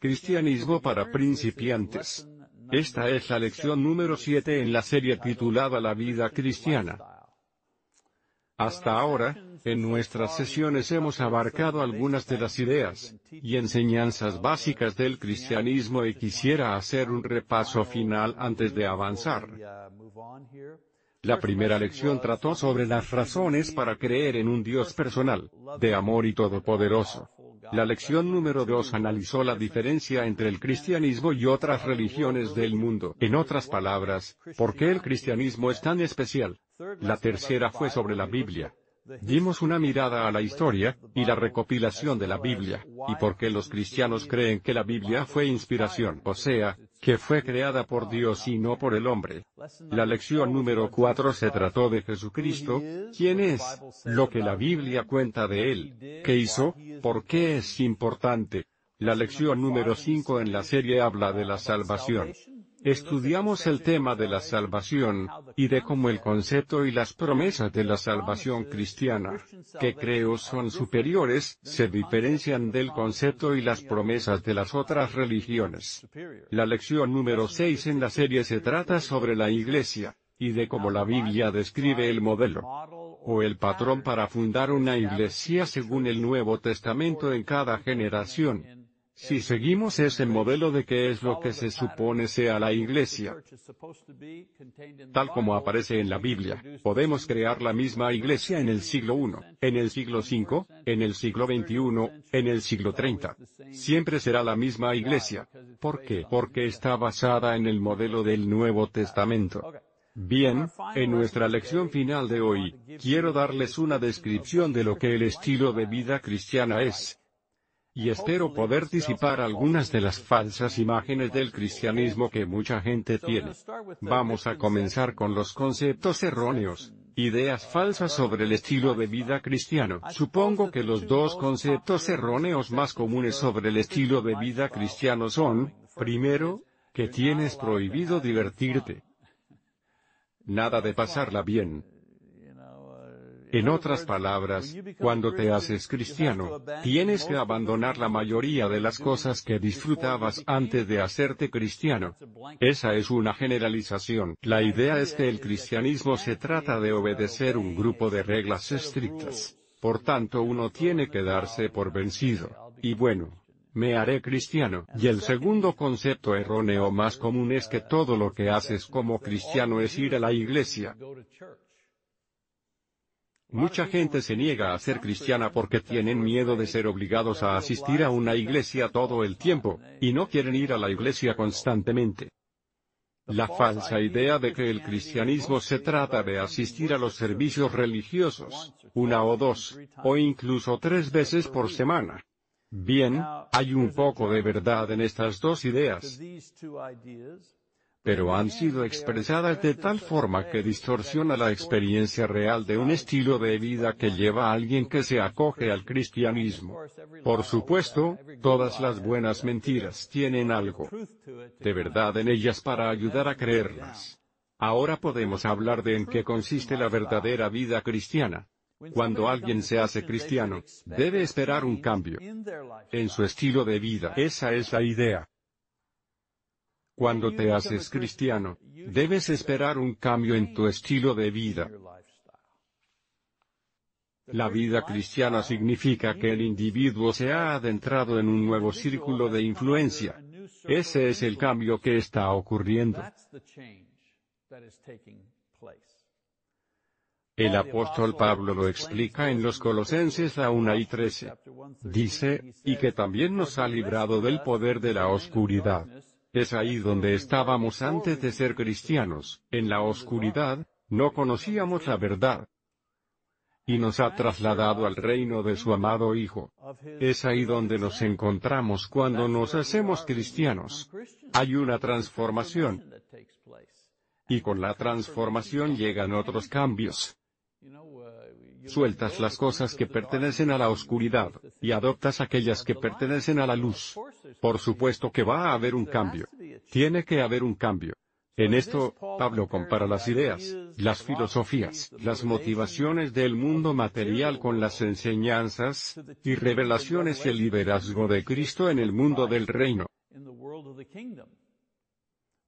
Cristianismo para principiantes. Esta es la lección número 7 en la serie titulada La vida cristiana. Hasta ahora, en nuestras sesiones hemos abarcado algunas de las ideas y enseñanzas básicas del cristianismo y quisiera hacer un repaso final antes de avanzar. La primera lección trató sobre las razones para creer en un Dios personal, de amor y todopoderoso. La lección número 2 analizó la diferencia entre el cristianismo y otras religiones del mundo. En otras palabras, ¿por qué el cristianismo es tan especial? La tercera fue sobre la Biblia. Dimos una mirada a la historia, y la recopilación de la Biblia, y por qué los cristianos creen que la Biblia fue inspiración, o sea, que fue creada por Dios y no por el hombre. La lección número 4 se trató de Jesucristo, quién es, lo que la Biblia cuenta de él, qué hizo, por qué es importante. La lección número 5 en la serie habla de la salvación. Estudiamos el tema de la salvación, y de cómo el concepto y las promesas de la salvación cristiana, que creo son superiores, se diferencian del concepto y las promesas de las otras religiones. La lección número 6 en la serie se trata sobre la Iglesia, y de cómo la Biblia describe el modelo o el patrón para fundar una iglesia según el Nuevo Testamento en cada generación. Si seguimos ese modelo de qué es lo que se supone sea la iglesia, tal como aparece en la Biblia, podemos crear la misma iglesia en el siglo I, en el siglo V, en el siglo XXI, en el siglo 30. Siempre será la misma iglesia. ¿Por qué? Porque está basada en el modelo del Nuevo Testamento. Bien, en nuestra lección final de hoy, quiero darles una descripción de lo que el estilo de vida cristiana es y espero poder disipar algunas de las falsas imágenes del cristianismo que mucha gente tiene. Vamos a comenzar con los conceptos erróneos, ideas falsas sobre el estilo de vida cristiano. Supongo que los dos conceptos erróneos más comunes sobre el estilo de vida cristiano son, primero, que tienes prohibido divertirte. Nada de pasarla bien. En otras palabras, cuando te haces cristiano, tienes que abandonar la mayoría de las cosas que disfrutabas antes de hacerte cristiano. Esa es una generalización. La idea es que el cristianismo se trata de obedecer un grupo de reglas estrictas. Por tanto uno tiene que darse por vencido. Y bueno, me haré cristiano. Y el segundo concepto erróneo más común es que todo lo que haces como cristiano es ir a la iglesia. Mucha gente se niega a ser cristiana porque tienen miedo de ser obligados a asistir a una iglesia todo el tiempo, y no quieren ir a la iglesia constantemente. La falsa idea de que el cristianismo se trata de asistir a los servicios religiosos, una o dos, o incluso tres veces por semana. Bien, hay un poco de verdad en estas dos ideas pero han sido expresadas de tal forma que distorsiona la experiencia real de un estilo de vida que lleva a alguien que se acoge al cristianismo. Por supuesto, todas las buenas mentiras tienen algo de verdad en ellas para ayudar a creerlas. Ahora podemos hablar de en qué consiste la verdadera vida cristiana. Cuando alguien se hace cristiano, debe esperar un cambio en su estilo de vida. Esa es la idea. Cuando te haces cristiano, debes esperar un cambio en tu estilo de vida. La vida cristiana significa que el individuo se ha adentrado en un nuevo círculo de influencia. Ese es el cambio que está ocurriendo. El apóstol Pablo lo explica en los Colosenses a 1 y 13. Dice, y que también nos ha librado del poder de la oscuridad es ahí donde estábamos antes de ser cristianos, en la oscuridad, no conocíamos la verdad. Y nos ha trasladado al reino de su amado Hijo. Es ahí donde nos encontramos cuando nos hacemos cristianos. Hay una transformación. Y con la transformación llegan otros cambios. Sueltas las cosas que pertenecen a la oscuridad, y adoptas aquellas que pertenecen a la luz. Por supuesto que va a haber un cambio. Tiene que haber un cambio. En esto, Pablo compara las ideas, las filosofías, las motivaciones del mundo material con las enseñanzas, y revelaciones y el liderazgo de Cristo en el mundo del reino.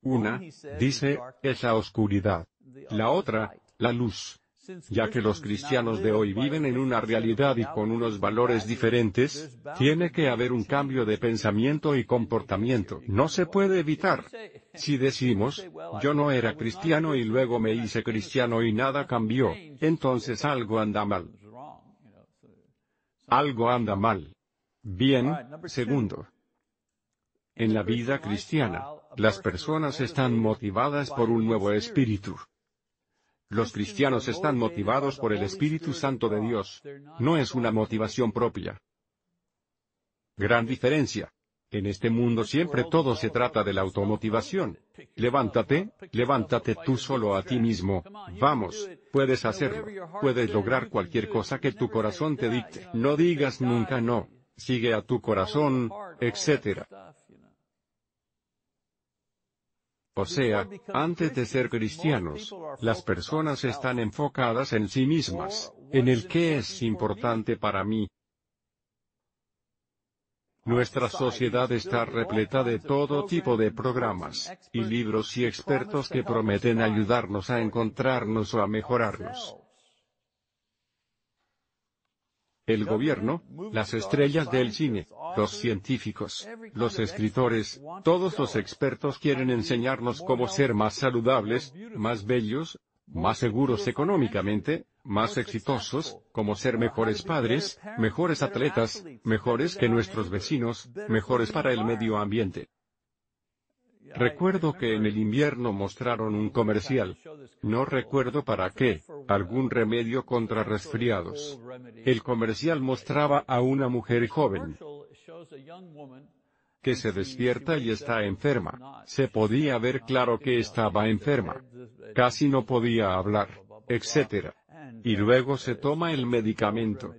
Una, dice, es la oscuridad. La otra, la luz ya que los cristianos de hoy viven en una realidad y con unos valores diferentes, tiene que haber un cambio de pensamiento y comportamiento. No se puede evitar. Si decimos, yo no era cristiano y luego me hice cristiano y nada cambió, entonces algo anda mal. Algo anda mal. Bien, segundo. En la vida cristiana, las personas están motivadas por un nuevo espíritu. Los cristianos están motivados por el Espíritu Santo de Dios. No es una motivación propia. Gran diferencia. En este mundo siempre todo se trata de la automotivación. Levántate, levántate tú solo a ti mismo. Vamos, puedes hacerlo. Puedes lograr cualquier cosa que tu corazón te dicte. No digas nunca no. Sigue a tu corazón, etc. O sea, antes de ser cristianos, las personas están enfocadas en sí mismas, en el que es importante para mí. Nuestra sociedad está repleta de todo tipo de programas, y libros y expertos que prometen ayudarnos a encontrarnos o a mejorarnos el gobierno, las estrellas del cine, los científicos, los escritores, todos los expertos quieren enseñarnos cómo ser más saludables, más bellos, más seguros económicamente, más exitosos, cómo ser mejores padres, mejores atletas, mejores que nuestros vecinos, mejores para el medio ambiente. Recuerdo que en el invierno mostraron un comercial. No recuerdo para qué, algún remedio contra resfriados. El comercial mostraba a una mujer joven que se despierta y está enferma. Se podía ver claro que estaba enferma. Casi no podía hablar, etc. Y luego se toma el medicamento.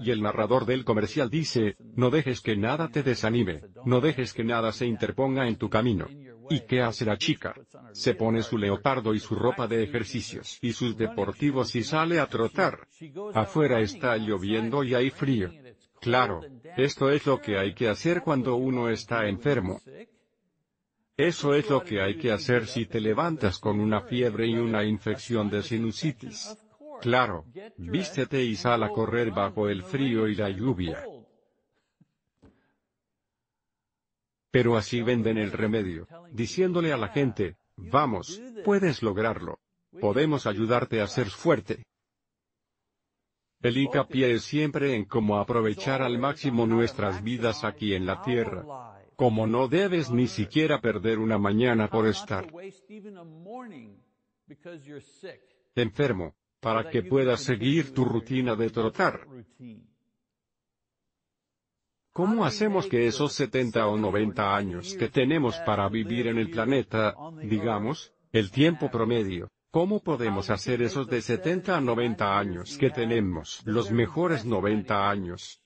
Y el narrador del comercial dice, no dejes que nada te desanime, no dejes que nada se interponga en tu camino. ¿Y qué hace la chica? Se pone su leopardo y su ropa de ejercicios y sus deportivos y sale a trotar. Afuera está lloviendo y hay frío. Claro, esto es lo que hay que hacer cuando uno está enfermo. Eso es lo que hay que hacer si te levantas con una fiebre y una infección de sinusitis. Claro, vístete y sal a correr bajo el frío y la lluvia. Pero así venden el remedio, diciéndole a la gente, vamos, puedes lograrlo. Podemos ayudarte a ser fuerte. El hincapié es siempre en cómo aprovechar al máximo nuestras vidas aquí en la tierra. Como no debes ni siquiera perder una mañana por estar enfermo, para que puedas seguir tu rutina de trotar. ¿Cómo hacemos que esos 70 o 90 años que tenemos para vivir en el planeta, digamos, el tiempo promedio, ¿Cómo podemos hacer esos de 70 a 90 años que tenemos, los mejores 90 años?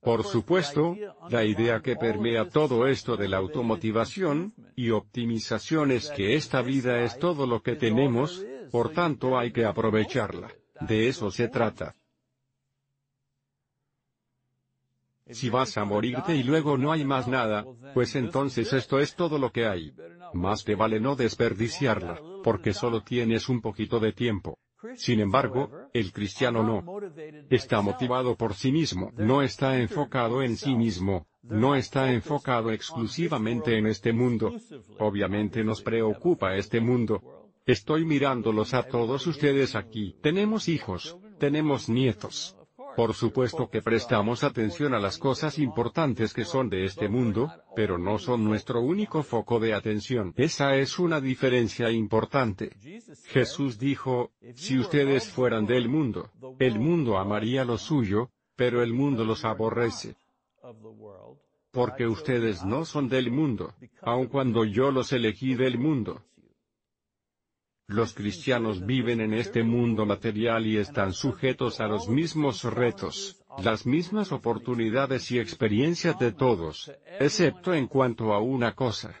Por supuesto, la idea que permea todo esto de la automotivación, y optimización es que esta vida es todo lo que tenemos, por tanto hay que aprovecharla. De eso se trata. Si vas a morirte y luego no hay más nada, pues entonces esto es todo lo que hay. Más te vale no desperdiciarla, porque solo tienes un poquito de tiempo. Sin embargo, el cristiano no. Está motivado por sí mismo, no está enfocado en sí mismo, no está enfocado exclusivamente en este mundo. Obviamente nos preocupa este mundo. Estoy mirándolos a todos ustedes aquí. Tenemos hijos, tenemos nietos, por supuesto que prestamos atención a las cosas importantes que son de este mundo, pero no son nuestro único foco de atención. Esa es una diferencia importante. Jesús dijo, si ustedes fueran del mundo, el mundo amaría lo suyo, pero el mundo los aborrece. Porque ustedes no son del mundo, aun cuando yo los elegí del mundo. Los cristianos viven en este mundo material y están sujetos a los mismos retos, las mismas oportunidades y experiencias de todos, excepto en cuanto a una cosa.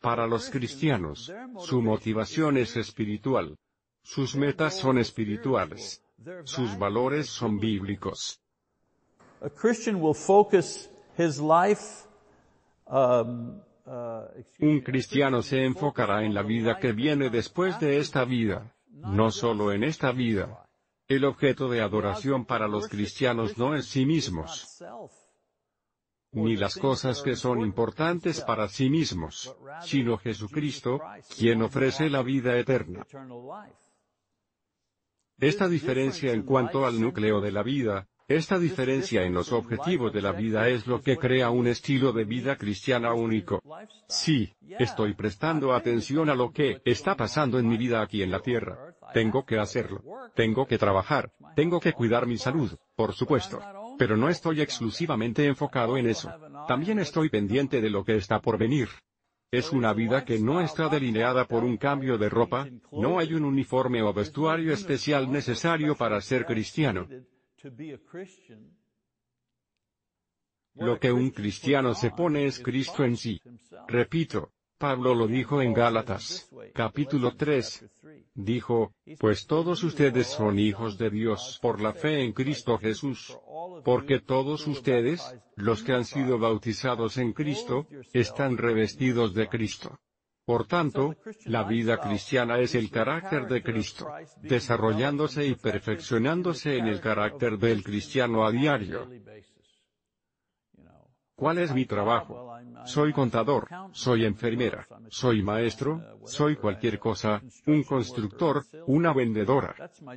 Para los cristianos, su motivación es espiritual. Sus metas son espirituales. Sus valores son bíblicos. Un me, cristiano se enfocará en la vida que viene después de esta vida, no solo en esta vida. El objeto de adoración para los cristianos no es sí mismos, ni las cosas que son importantes para sí mismos, sino Jesucristo, quien ofrece la vida eterna. Esta diferencia en cuanto al núcleo de la vida, esta diferencia en los objetivos de la vida es lo que crea un estilo de vida cristiana único. Sí, estoy prestando atención a lo que está pasando en mi vida aquí en la tierra. Tengo que hacerlo. Tengo que trabajar. Tengo que cuidar mi salud, por supuesto. Pero no estoy exclusivamente enfocado en eso. También estoy pendiente de lo que está por venir. Es una vida que no está delineada por un cambio de ropa, no hay un uniforme o vestuario especial necesario para ser cristiano. Lo que un cristiano se pone es Cristo en sí. Repito, Pablo lo dijo en Gálatas, capítulo 3. Dijo, pues todos ustedes son hijos de Dios por la fe en Cristo Jesús. Porque todos ustedes, los que han sido bautizados en Cristo, están revestidos de Cristo. Por tanto, la vida cristiana es el carácter de Cristo, desarrollándose y perfeccionándose en el carácter del cristiano a diario. ¿Cuál es mi trabajo? Soy contador, soy enfermera, soy maestro, soy cualquier cosa, un constructor, una vendedora.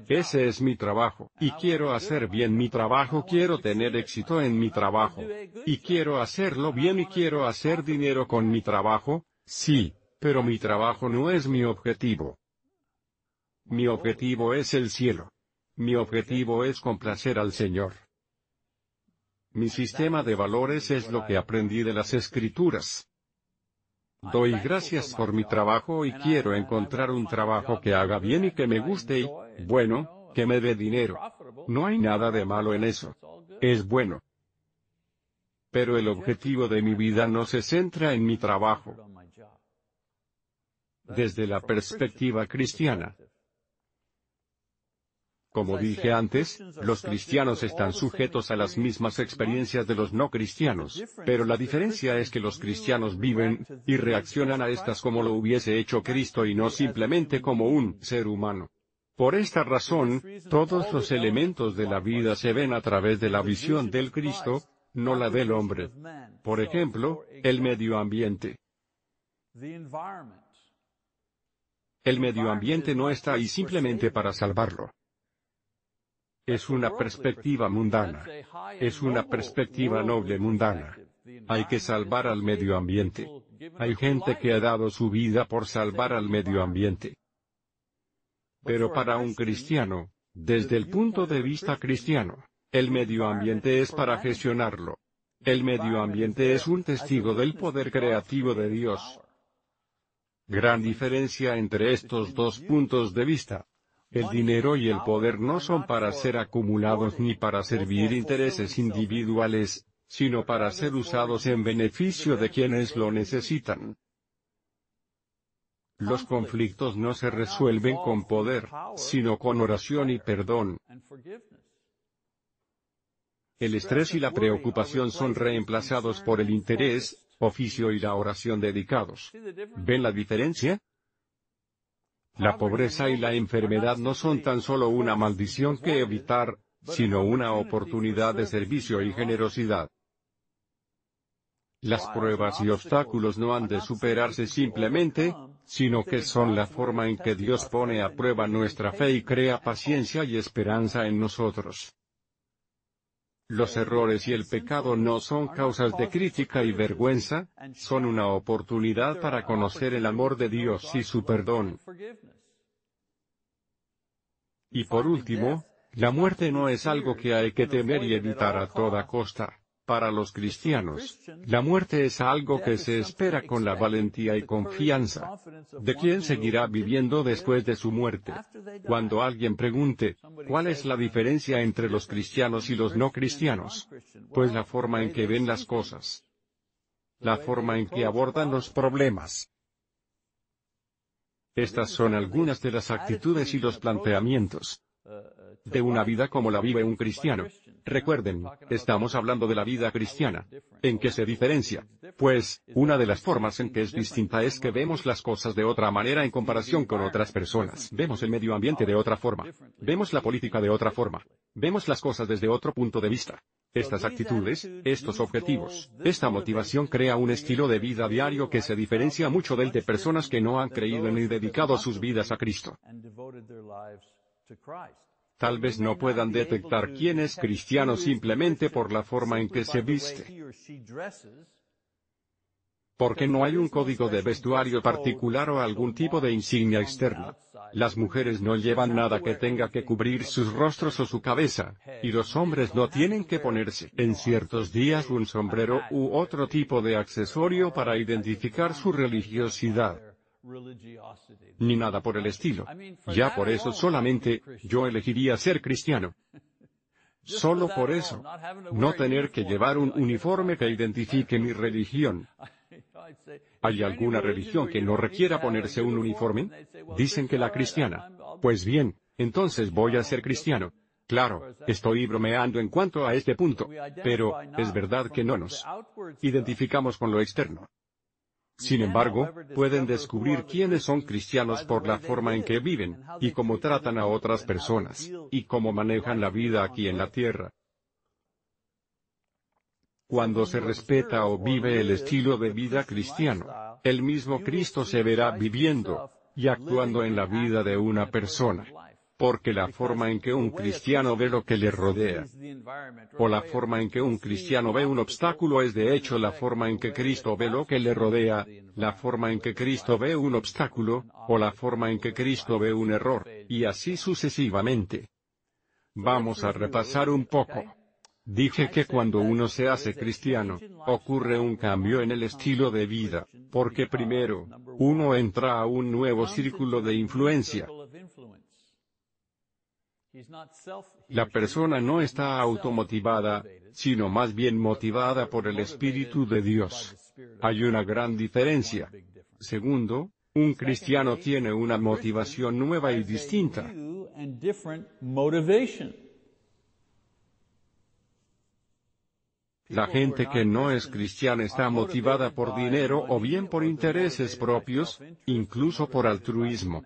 Ese es mi trabajo, y quiero hacer bien mi trabajo, quiero tener éxito en mi trabajo. Y quiero hacerlo bien y quiero hacer dinero con mi trabajo, sí, pero mi trabajo no es mi objetivo. Mi objetivo es el cielo. Mi objetivo es complacer al Señor. Mi sistema de valores es lo que aprendí de las escrituras. Doy gracias por mi trabajo y quiero encontrar un trabajo que haga bien y que me guste y, bueno, que me dé dinero. No hay nada de malo en eso. Es bueno. Pero el objetivo de mi vida no se centra en mi trabajo. Desde la perspectiva cristiana, como dije antes, los cristianos están sujetos a las mismas experiencias de los no cristianos, pero la diferencia es que los cristianos viven, y reaccionan a estas como lo hubiese hecho Cristo y no simplemente como un ser humano. Por esta razón, todos los elementos de la vida se ven a través de la visión del Cristo, no la del hombre. Por ejemplo, el medio ambiente. El medio ambiente no está ahí simplemente para salvarlo. Es una perspectiva mundana. Es una perspectiva noble mundana. Hay que salvar al medio ambiente. Hay gente que ha dado su vida por salvar al medio ambiente. Pero para un cristiano, desde el punto de vista cristiano, el medio ambiente es para gestionarlo. El medio ambiente es un testigo del poder creativo de Dios. Gran diferencia entre estos dos puntos de vista. El dinero y el poder no son para ser acumulados ni para servir intereses individuales, sino para ser usados en beneficio de quienes lo necesitan. Los conflictos no se resuelven con poder, sino con oración y perdón. El estrés y la preocupación son reemplazados por el interés, oficio y la oración dedicados. ¿Ven la diferencia? La pobreza y la enfermedad no son tan solo una maldición que evitar, sino una oportunidad de servicio y generosidad. Las pruebas y obstáculos no han de superarse simplemente, sino que son la forma en que Dios pone a prueba nuestra fe y crea paciencia y esperanza en nosotros. Los errores y el pecado no son causas de crítica y vergüenza, son una oportunidad para conocer el amor de Dios y su perdón. Y por último, la muerte no es algo que hay que temer y evitar a toda costa. Para los cristianos, la muerte es algo que se espera con la valentía y confianza. ¿De quién seguirá viviendo después de su muerte? Cuando alguien pregunte, ¿cuál es la diferencia entre los cristianos y los no cristianos? Pues la forma en que ven las cosas. La forma en que abordan los problemas. Estas son algunas de las actitudes y los planteamientos de una vida como la vive un cristiano. Recuerden, estamos hablando de la vida cristiana. ¿En qué se diferencia? Pues, una de las formas en que es distinta es que vemos las cosas de otra manera en comparación con otras personas. Vemos el medio ambiente de otra forma. Vemos la política de otra forma. Vemos las cosas desde otro punto de vista. Estas actitudes, estos objetivos, esta motivación crea un estilo de vida diario que se diferencia mucho del de personas que no han creído ni dedicado sus vidas a Cristo. Tal vez no puedan detectar quién es cristiano simplemente por la forma en que se viste. Porque no hay un código de vestuario particular o algún tipo de insignia externa. Las mujeres no llevan nada que tenga que cubrir sus rostros o su cabeza, y los hombres no tienen que ponerse en ciertos días un sombrero u otro tipo de accesorio para identificar su religiosidad ni nada por el estilo. Ya por eso solamente, yo elegiría ser cristiano. Solo por eso. No tener que llevar un uniforme que identifique mi religión. ¿Hay alguna religión que no requiera ponerse un uniforme? Dicen que la cristiana. Pues bien, entonces voy a ser cristiano. Claro, estoy bromeando en cuanto a este punto, pero, es verdad que no nos identificamos con lo externo. Sin embargo, pueden descubrir quiénes son cristianos por la forma en que viven, y cómo tratan a otras personas, y cómo manejan la vida aquí en la tierra. Cuando se respeta o vive el estilo de vida cristiano, el mismo Cristo se verá viviendo y actuando en la vida de una persona porque la forma en que un cristiano ve lo que le rodea, o la forma en que un cristiano ve un obstáculo es de hecho la forma en que Cristo ve lo que le rodea, la forma en que Cristo ve un obstáculo, o la forma en que Cristo ve un error, y así sucesivamente. Vamos a repasar un poco. Dije que cuando uno se hace cristiano, ocurre un cambio en el estilo de vida, porque primero, uno entra a un nuevo círculo de influencia, la persona no está automotivada, sino más bien motivada por el Espíritu de Dios. Hay una gran diferencia. Segundo, un cristiano tiene una motivación nueva y distinta. La gente que no es cristiana está motivada por dinero o bien por intereses propios, incluso por altruismo.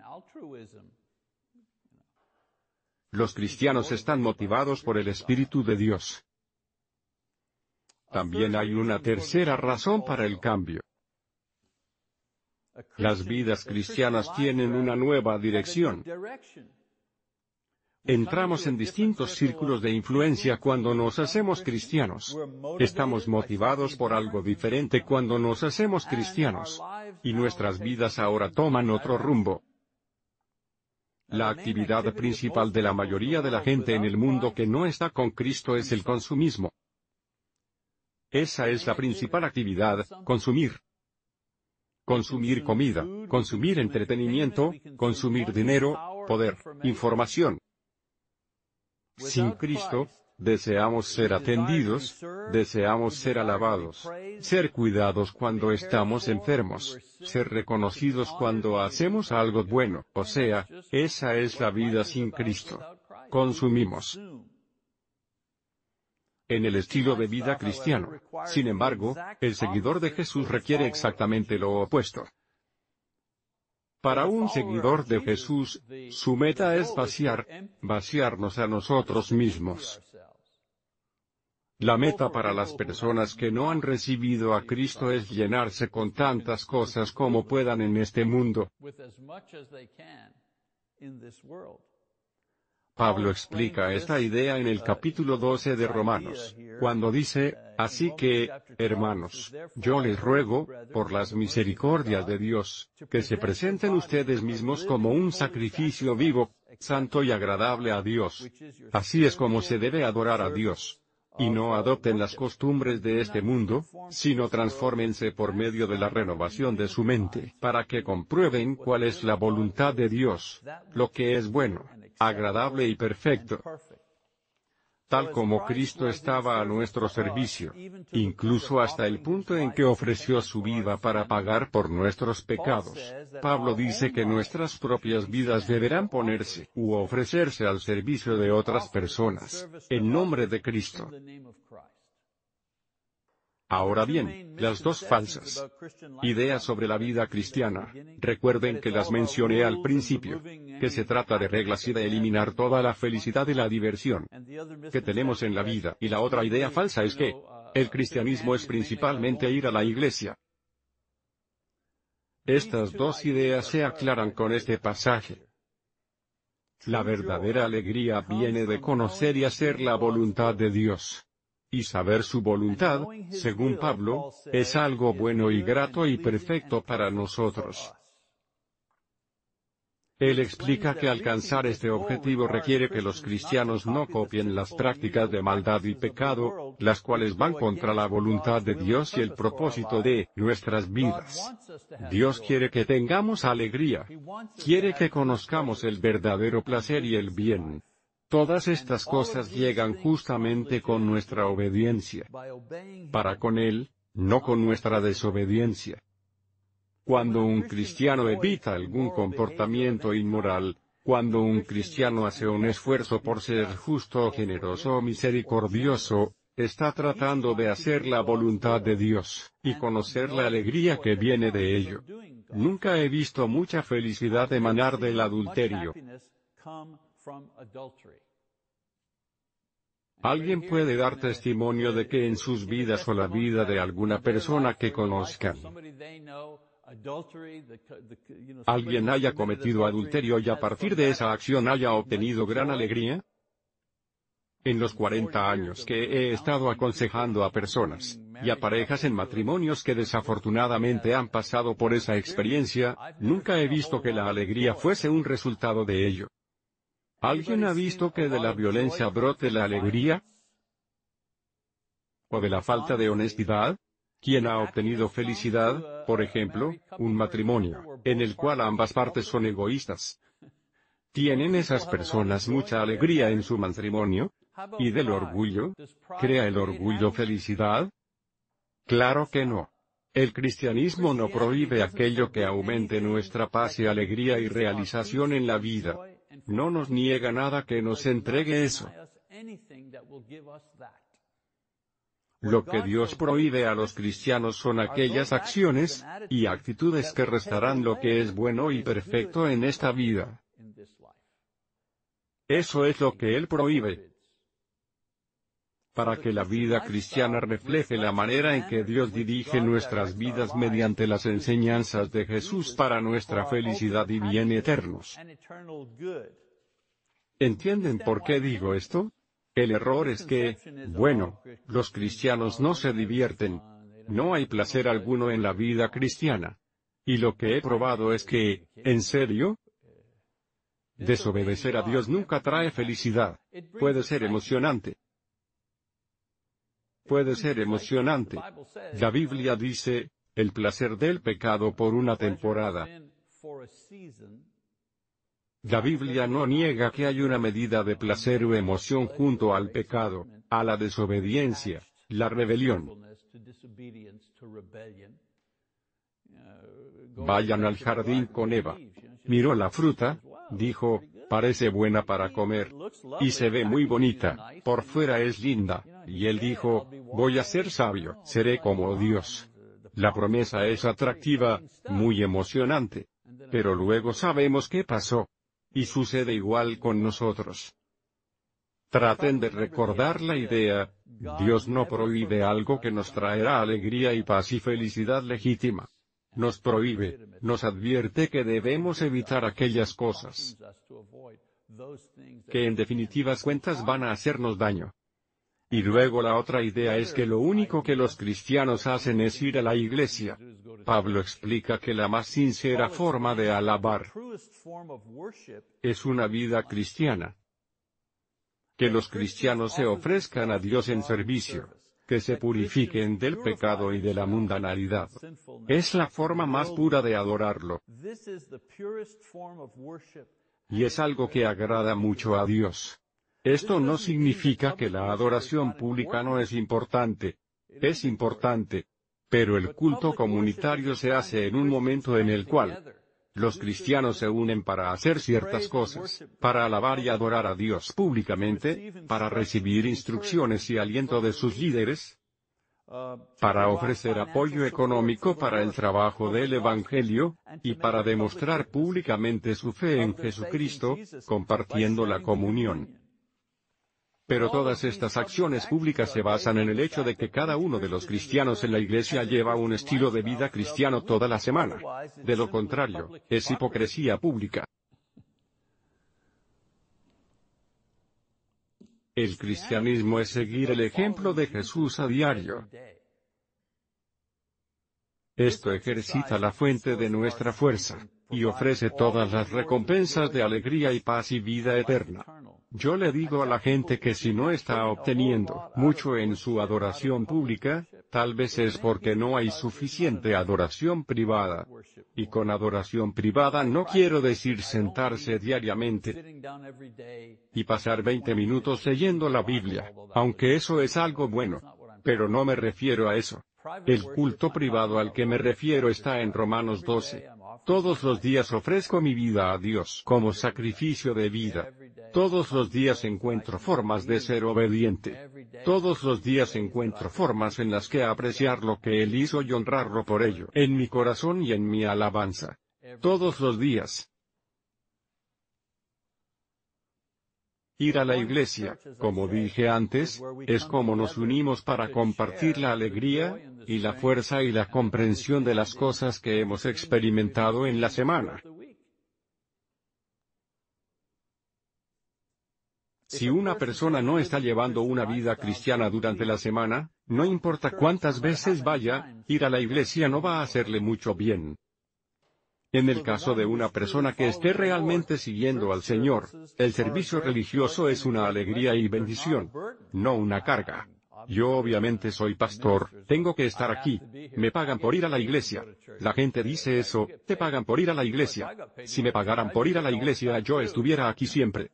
Los cristianos están motivados por el Espíritu de Dios. También hay una tercera razón para el cambio. Las vidas cristianas tienen una nueva dirección. Entramos en distintos círculos de influencia cuando nos hacemos cristianos. Estamos motivados por algo diferente cuando nos hacemos cristianos. Y nuestras vidas ahora toman otro rumbo. La actividad principal de la mayoría de la gente en el mundo que no está con Cristo es el consumismo. Esa es la principal actividad, consumir. Consumir comida, consumir entretenimiento, consumir dinero, poder, información. Sin Cristo, Deseamos ser atendidos, deseamos ser alabados, ser cuidados cuando estamos enfermos, ser reconocidos cuando hacemos algo bueno, o sea, esa es la vida sin Cristo. Consumimos en el estilo de vida cristiano. Sin embargo, el seguidor de Jesús requiere exactamente lo opuesto. Para un seguidor de Jesús, su meta es vaciar, vaciarnos a nosotros mismos. La meta para las personas que no han recibido a Cristo es llenarse con tantas cosas como puedan en este mundo. Pablo explica esta idea en el capítulo 12 de Romanos, cuando dice, Así que, hermanos, yo les ruego, por las misericordias de Dios, que se presenten ustedes mismos como un sacrificio vivo, santo y agradable a Dios. Así es como se debe adorar a Dios y no adopten las costumbres de este mundo, sino transfórmense por medio de la renovación de su mente, para que comprueben cuál es la voluntad de Dios, lo que es bueno, agradable y perfecto. Tal como Cristo estaba a nuestro servicio, incluso hasta el punto en que ofreció su vida para pagar por nuestros pecados. Pablo dice que nuestras propias vidas deberán ponerse u ofrecerse al servicio de otras personas, en nombre de Cristo. Ahora bien, las dos falsas ideas sobre la vida cristiana, recuerden que las mencioné al principio, que se trata de reglas y de eliminar toda la felicidad y la diversión que tenemos en la vida, y la otra idea falsa es que el cristianismo es principalmente ir a la iglesia. Estas dos ideas se aclaran con este pasaje. La verdadera alegría viene de conocer y hacer la voluntad de Dios y saber su voluntad, según Pablo, es algo bueno y grato y perfecto para nosotros. Él explica que alcanzar este objetivo requiere que los cristianos no copien las prácticas de maldad y pecado, las cuales van contra la voluntad de Dios y el propósito de nuestras vidas. Dios quiere que tengamos alegría. Quiere que conozcamos el verdadero placer y el bien. Todas estas cosas llegan justamente con nuestra obediencia. Para con Él, no con nuestra desobediencia. Cuando un cristiano evita algún comportamiento inmoral, cuando un cristiano hace un esfuerzo por ser justo, generoso o misericordioso, está tratando de hacer la voluntad de Dios, y conocer la alegría que viene de ello. Nunca he visto mucha felicidad emanar del adulterio. Alguien puede dar testimonio de que en sus vidas o la vida de alguna persona que conozcan, alguien haya cometido adulterio y a partir de esa acción haya obtenido gran alegría? En los 40 años que he estado aconsejando a personas, y a parejas en matrimonios que desafortunadamente han pasado por esa experiencia, nunca he visto que la alegría fuese un resultado de ello. ¿Alguien ha visto que de la violencia brote la alegría? ¿O de la falta de honestidad? ¿Quién ha obtenido felicidad, por ejemplo, un matrimonio, en el cual ambas partes son egoístas? ¿Tienen esas personas mucha alegría en su matrimonio? ¿Y del orgullo? ¿Crea el orgullo felicidad? Claro que no. El cristianismo no prohíbe aquello que aumente nuestra paz y alegría y realización en la vida. No nos niega nada que nos entregue eso. Lo que Dios prohíbe a los cristianos son aquellas acciones y actitudes que restarán lo que es bueno y perfecto en esta vida. Eso es lo que Él prohíbe. Para que la vida cristiana refleje la manera en que Dios dirige nuestras vidas mediante las enseñanzas de Jesús para nuestra felicidad y bien eternos. ¿Entienden por qué digo esto? El error es que, bueno, los cristianos no se divierten. No hay placer alguno en la vida cristiana. Y lo que he probado es que, en serio, desobedecer a Dios nunca trae felicidad. Puede ser emocionante. Puede ser emocionante. La Biblia dice, el placer del pecado por una temporada. La Biblia no niega que hay una medida de placer o emoción junto al pecado, a la desobediencia, la rebelión. Vayan al jardín con Eva. Miró la fruta, dijo, parece buena para comer. Y se ve muy bonita, por fuera es linda, y él dijo, voy a ser sabio, seré como Dios. La promesa es atractiva, muy emocionante. Pero luego sabemos qué pasó. Y sucede igual con nosotros. Traten de recordar la idea, Dios no prohíbe algo que nos traerá alegría y paz y felicidad legítima. Nos prohíbe, nos advierte que debemos evitar aquellas cosas que en definitivas cuentas van a hacernos daño. Y luego la otra idea es que lo único que los cristianos hacen es ir a la iglesia. Pablo explica que la más sincera forma de alabar es una vida cristiana. Que los cristianos se ofrezcan a Dios en servicio, que se purifiquen del pecado y de la mundanalidad. Es la forma más pura de adorarlo. Y es algo que agrada mucho a Dios. Esto no significa que la adoración pública no es importante. Es importante. Pero el culto comunitario se hace en un momento en el cual los cristianos se unen para hacer ciertas cosas, para alabar y adorar a Dios públicamente, para recibir instrucciones y aliento de sus líderes, para ofrecer apoyo económico para el trabajo del Evangelio, y para demostrar públicamente su fe en Jesucristo, compartiendo la comunión. Pero todas estas acciones públicas se basan en el hecho de que cada uno de los cristianos en la iglesia lleva un estilo de vida cristiano toda la semana. De lo contrario, es hipocresía pública. El cristianismo es seguir el ejemplo de Jesús a diario. Esto ejercita la fuente de nuestra fuerza, y ofrece todas las recompensas de alegría y paz y vida eterna. Yo le digo a la gente que si no está obteniendo mucho en su adoración pública, tal vez es porque no hay suficiente adoración privada. Y con adoración privada no quiero decir sentarse diariamente y pasar 20 minutos leyendo la Biblia, aunque eso es algo bueno. Pero no me refiero a eso. El culto privado al que me refiero está en Romanos 12. Todos los días ofrezco mi vida a Dios como sacrificio de vida. Todos los días encuentro formas de ser obediente. Todos los días encuentro formas en las que apreciar lo que Él hizo y honrarlo por ello, en mi corazón y en mi alabanza. Todos los días. Ir a la iglesia, como dije antes, es como nos unimos para compartir la alegría, y la fuerza y la comprensión de las cosas que hemos experimentado en la semana. Si una persona no está llevando una vida cristiana durante la semana, no importa cuántas veces vaya, ir a la iglesia no va a hacerle mucho bien. En el caso de una persona que esté realmente siguiendo al Señor, el servicio religioso es una alegría y bendición, no una carga. Yo obviamente soy pastor, tengo que estar aquí. Me pagan por ir a la iglesia. La gente dice eso, te pagan por ir a la iglesia. Si me pagaran por ir a la iglesia yo estuviera aquí siempre.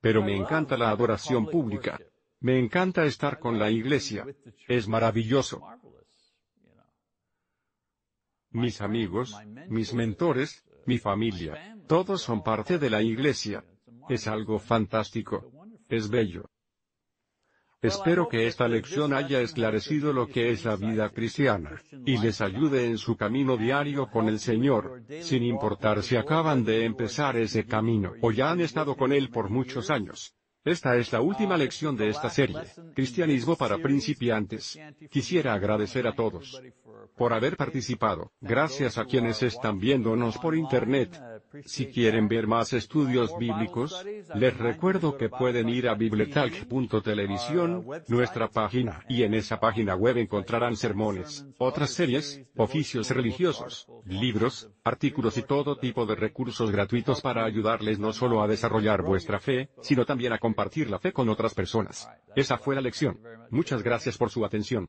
Pero me encanta la adoración pública. Me encanta estar con la iglesia. Es maravilloso. Mis amigos, mis mentores, mi familia, todos son parte de la iglesia. Es algo fantástico. Es bello. Espero que esta lección haya esclarecido lo que es la vida cristiana, y les ayude en su camino diario con el Señor, sin importar si acaban de empezar ese camino o ya han estado con Él por muchos años. Esta es la última lección de esta serie, Cristianismo para principiantes. Quisiera agradecer a todos por haber participado. Gracias a quienes están viéndonos por Internet. Si quieren ver más estudios bíblicos, les recuerdo que pueden ir a bibletalk.televisión, nuestra página, y en esa página web encontrarán sermones, otras series, oficios religiosos, libros, artículos y todo tipo de recursos gratuitos para ayudarles no solo a desarrollar vuestra fe, sino también a compartir la fe con otras personas. Esa fue la lección. Muchas gracias por su atención.